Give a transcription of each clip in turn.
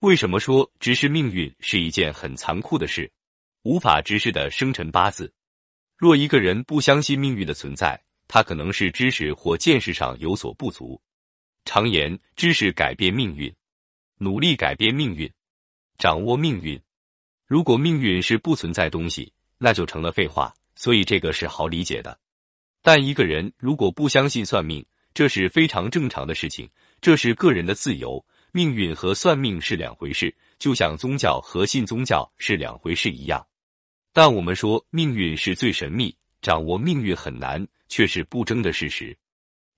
为什么说直视命运是一件很残酷的事？无法直视的生辰八字。若一个人不相信命运的存在，他可能是知识或见识上有所不足。常言，知识改变命运，努力改变命运，掌握命运。如果命运是不存在东西，那就成了废话。所以这个是好理解的。但一个人如果不相信算命，这是非常正常的事情，这是个人的自由。命运和算命是两回事，就像宗教和信宗教是两回事一样。但我们说命运是最神秘，掌握命运很难，却是不争的事实。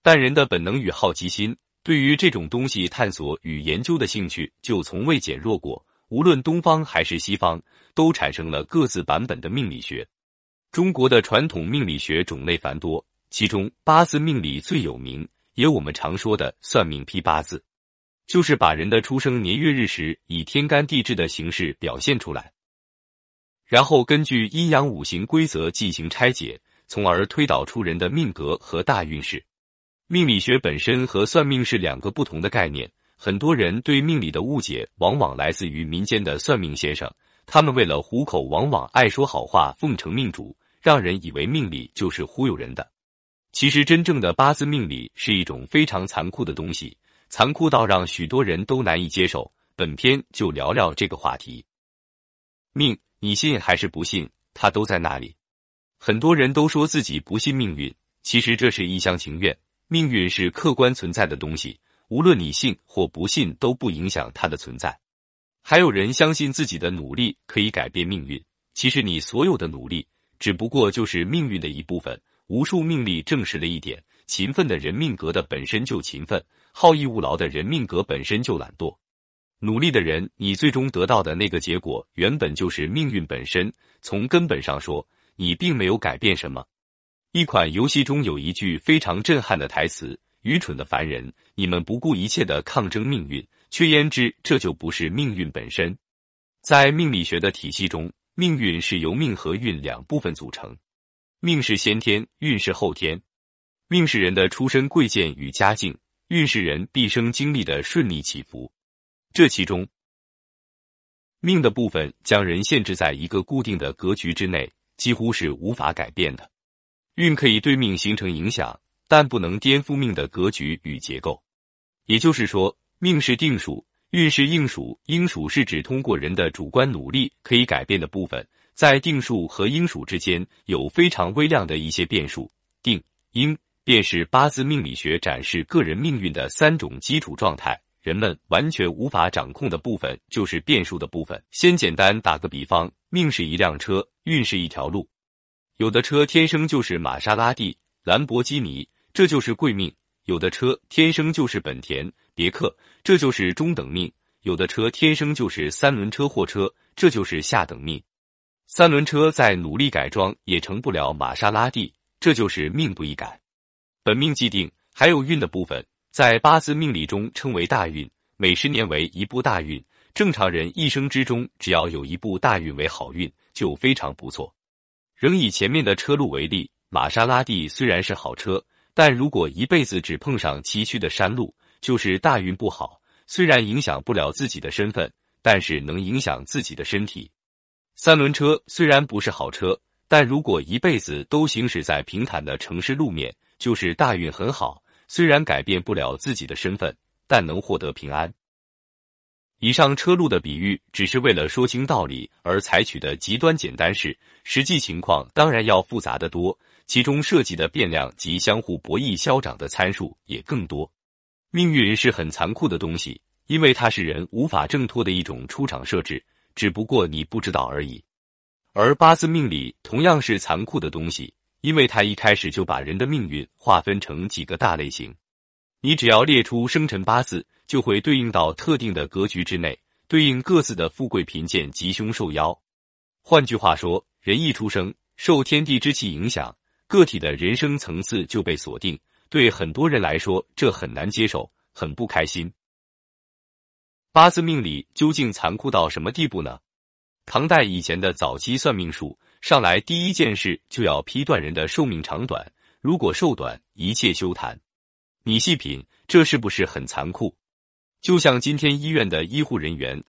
但人的本能与好奇心，对于这种东西探索与研究的兴趣，就从未减弱过。无论东方还是西方，都产生了各自版本的命理学。中国的传统命理学种类繁多，其中八字命理最有名，也我们常说的算命批八字。就是把人的出生年月日时以天干地支的形式表现出来，然后根据阴阳五行规则进行拆解，从而推导出人的命格和大运势。命理学本身和算命是两个不同的概念，很多人对命理的误解往往来自于民间的算命先生，他们为了糊口，往往爱说好话，奉承命主，让人以为命理就是忽悠人的。其实，真正的八字命理是一种非常残酷的东西。残酷到让许多人都难以接受。本篇就聊聊这个话题。命，你信还是不信？它都在那里。很多人都说自己不信命运，其实这是一厢情愿。命运是客观存在的东西，无论你信或不信，都不影响它的存在。还有人相信自己的努力可以改变命运，其实你所有的努力只不过就是命运的一部分。无数命例证实了一点：勤奋的人命格的本身就勤奋。好逸恶劳的人命格本身就懒惰，努力的人，你最终得到的那个结果原本就是命运本身。从根本上说，你并没有改变什么。一款游戏中有一句非常震撼的台词：“愚蠢的凡人，你们不顾一切的抗争命运，却焉知这就不是命运本身。”在命理学的体系中，命运是由命和运两部分组成，命是先天，运是后天。命是人的出身贵贱与家境。运是人毕生经历的顺利起伏，这其中命的部分将人限制在一个固定的格局之内，几乎是无法改变的。运可以对命形成影响，但不能颠覆命的格局与结构。也就是说，命是定数，运是应数。应数是指通过人的主观努力可以改变的部分，在定数和应数之间有非常微量的一些变数。定应。便是八字命理学展示个人命运的三种基础状态，人们完全无法掌控的部分就是变数的部分。先简单打个比方，命是一辆车，运是一条路。有的车天生就是玛莎拉蒂、兰博基尼，这就是贵命；有的车天生就是本田、别克，这就是中等命；有的车天生就是三轮车、货车，这就是下等命。三轮车再努力改装也成不了玛莎拉蒂，这就是命不易改。本命既定，还有运的部分，在八字命理中称为大运，每十年为一部大运。正常人一生之中，只要有一部大运为好运，就非常不错。仍以前面的车路为例，玛莎拉蒂虽然是好车，但如果一辈子只碰上崎岖的山路，就是大运不好。虽然影响不了自己的身份，但是能影响自己的身体。三轮车虽然不是好车，但如果一辈子都行驶在平坦的城市路面，就是大运很好，虽然改变不了自己的身份，但能获得平安。以上车路的比喻只是为了说清道理而采取的极端简单式，实际情况当然要复杂的多，其中涉及的变量及相互博弈消长的参数也更多。命运是很残酷的东西，因为它是人无法挣脱的一种出厂设置，只不过你不知道而已。而八字命理同样是残酷的东西。因为他一开始就把人的命运划分成几个大类型，你只要列出生辰八字，就会对应到特定的格局之内，对应各自的富贵贫贱、吉凶受妖。换句话说，人一出生，受天地之气影响，个体的人生层次就被锁定。对很多人来说，这很难接受，很不开心。八字命理究竟残酷到什么地步呢？唐代以前的早期算命术。上来第一件事就要批断人的寿命长短，如果寿短，一切休谈。你细品，这是不是很残酷？就像今天医院的医护人员